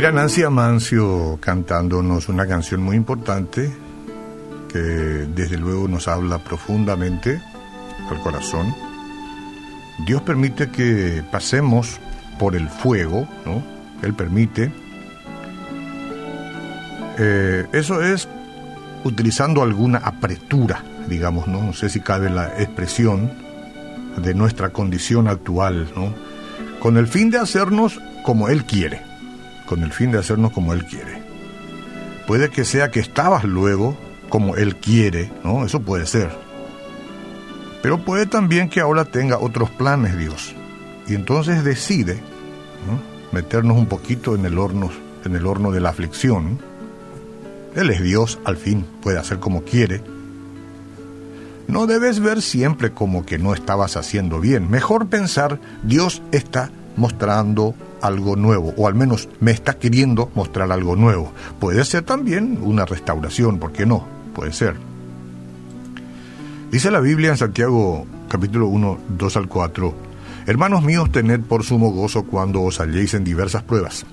Era Nancy Amancio cantándonos una canción muy importante que desde luego nos habla profundamente al corazón. Dios permite que pasemos por el fuego, ¿no? Él permite. Eh, eso es utilizando alguna apretura, digamos, ¿no? No sé si cabe la expresión de nuestra condición actual, ¿no? Con el fin de hacernos como Él quiere, con el fin de hacernos como Él quiere. Puede que sea que estabas luego como Él quiere, ¿no? Eso puede ser. Pero puede también que ahora tenga otros planes Dios. Y entonces decide meternos un poquito en el horno, en el horno de la aflicción. Él es Dios, al fin puede hacer como quiere. No debes ver siempre como que no estabas haciendo bien. Mejor pensar, Dios está mostrando algo nuevo, o al menos me está queriendo mostrar algo nuevo. Puede ser también una restauración, ¿por qué no? Puede ser. Dice la Biblia en Santiago capítulo 1, 2 al 4, Hermanos míos, tened por sumo gozo cuando os halléis en diversas pruebas,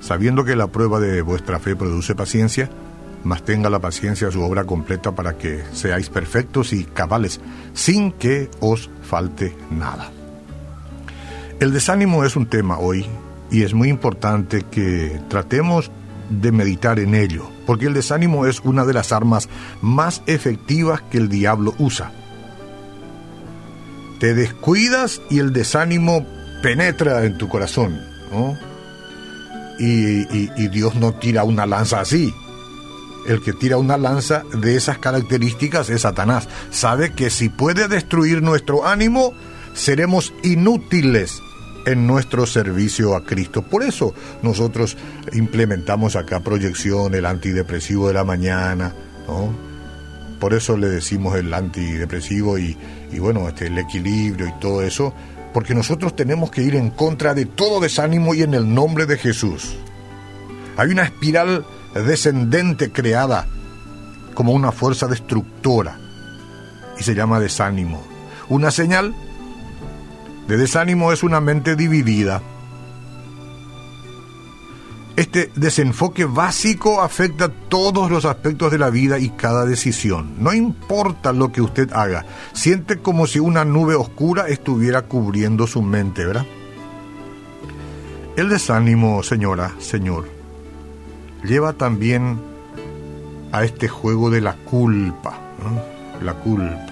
sabiendo que la prueba de vuestra fe produce paciencia, mas tenga la paciencia su obra completa para que seáis perfectos y cabales, sin que os falte nada. El desánimo es un tema hoy y es muy importante que tratemos de meditar en ello, porque el desánimo es una de las armas más efectivas que el diablo usa te descuidas y el desánimo penetra en tu corazón, ¿no? Y, Dios no tira una lanza así. El que tira una lanza de esas características es Satanás. Sabe que si puede destruir nuestro ánimo, seremos inútiles en nuestro servicio a Cristo. Por eso nosotros implementamos acá proyección, el antidepresivo de la mañana, ¿no? Por eso le decimos el antidepresivo y, bueno, este, el equilibrio y todo eso, porque nosotros tenemos que ir en contra de todo desánimo y en el nombre de Jesús. Hay una espiral descendente creada como una fuerza destructora y se llama desánimo. Una señal de desánimo es una mente dividida este desenfoque básico afecta todos los aspectos de la vida y cada decisión. No importa lo que usted haga, siente como si una nube oscura estuviera cubriendo su mente, ¿verdad? El desánimo, señora, señor, lleva también a este juego de la culpa, la culpa.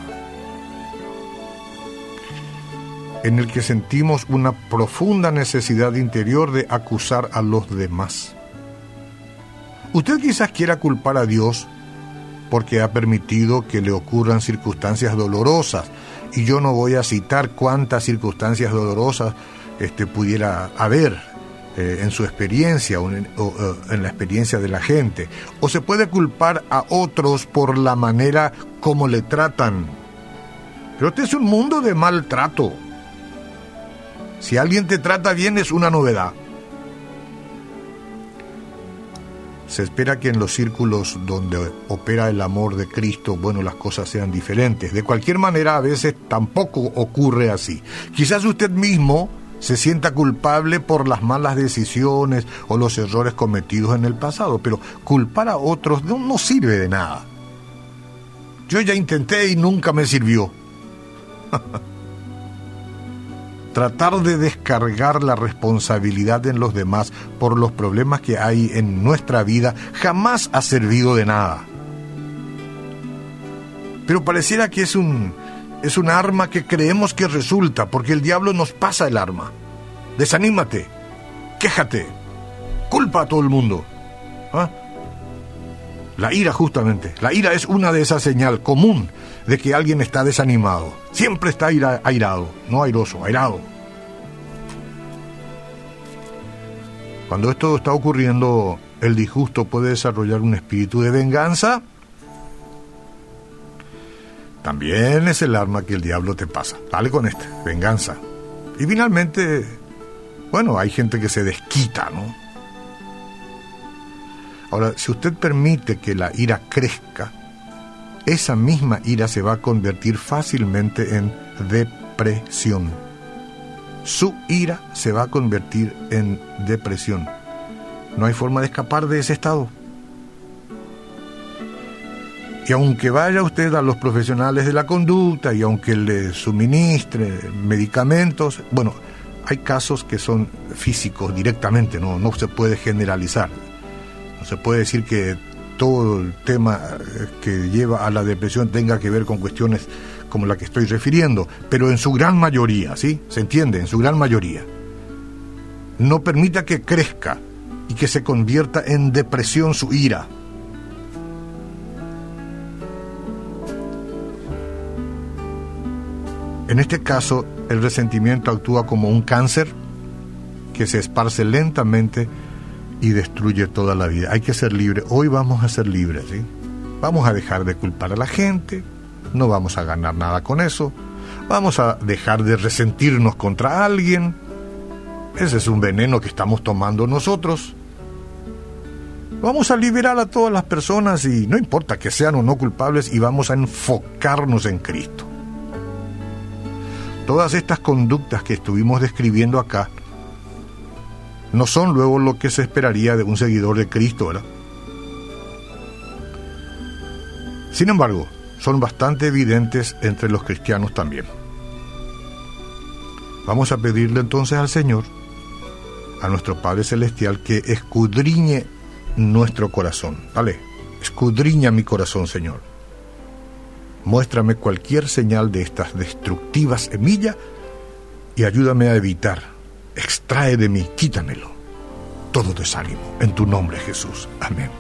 En el que sentimos una profunda necesidad interior de acusar a los demás. Usted quizás quiera culpar a Dios porque ha permitido que le ocurran circunstancias dolorosas, y yo no voy a citar cuántas circunstancias dolorosas este, pudiera haber eh, en su experiencia o en, o en la experiencia de la gente. O se puede culpar a otros por la manera como le tratan. Pero este es un mundo de maltrato. Si alguien te trata bien es una novedad. Se espera que en los círculos donde opera el amor de Cristo, bueno, las cosas sean diferentes. De cualquier manera, a veces tampoco ocurre así. Quizás usted mismo se sienta culpable por las malas decisiones o los errores cometidos en el pasado, pero culpar a otros no, sirve de nada. Yo ya intenté y nunca me sirvió. tratar de descargar la responsabilidad en los demás por los problemas que hay en nuestra vida jamás ha servido de nada. Pero pareciera que es un es arma que creemos que resulta porque el diablo nos pasa el arma. Desanímate, quéjate, culpa a todo el mundo. ¿Ah? La ira justamente, la ira es una de esas señales común de que alguien está desanimado. Siempre está airado, no airoso, airado. Cuando esto está ocurriendo, el disgusto puede desarrollar un espíritu de venganza. También es el arma que el diablo te pasa. Dale con este, venganza. Y finalmente, bueno, hay gente que se desquita, ¿no? Ahora, si usted permite que la ira crezca, esa misma ira se va a convertir fácilmente en depresión. Su ira se va a convertir en depresión. No hay forma de escapar de ese estado. Y aunque vaya usted a los profesionales de la conducta y aunque le suministre medicamentos, bueno, hay casos que son físicos directamente, no, no se puede generalizar. No se puede decir que todo el tema que lleva a la depresión tenga que ver con cuestiones como la que estoy refiriendo, pero en su gran mayoría, ¿sí? ¿Se entiende? En su gran mayoría. No permita que crezca y que se convierta en depresión su ira. En este caso, el resentimiento actúa como un cáncer que se esparce lentamente y destruye toda la vida. Hay que ser libre. Hoy vamos a ser libres, ¿sí? Vamos a dejar de culpar a la gente, no vamos a ganar nada con eso. Vamos a dejar de resentirnos contra alguien. Ese es un veneno que estamos tomando nosotros. Vamos a liberar a todas las personas y no importa que sean o no culpables y vamos a enfocarnos en Cristo. Todas estas conductas que estuvimos describiendo acá no son luego lo que se esperaría de un seguidor de Cristo, ¿verdad? Sin embargo, son bastante evidentes entre los cristianos también. Vamos a pedirle entonces al Señor, a nuestro Padre Celestial, que escudriñe nuestro corazón. ¿Vale? Escudriña mi corazón, Señor. Muéstrame cualquier señal de estas destructivas semillas y ayúdame a evitar. Extrae de mí, quítamelo. Todo desánimo. En tu nombre, Jesús. Amén.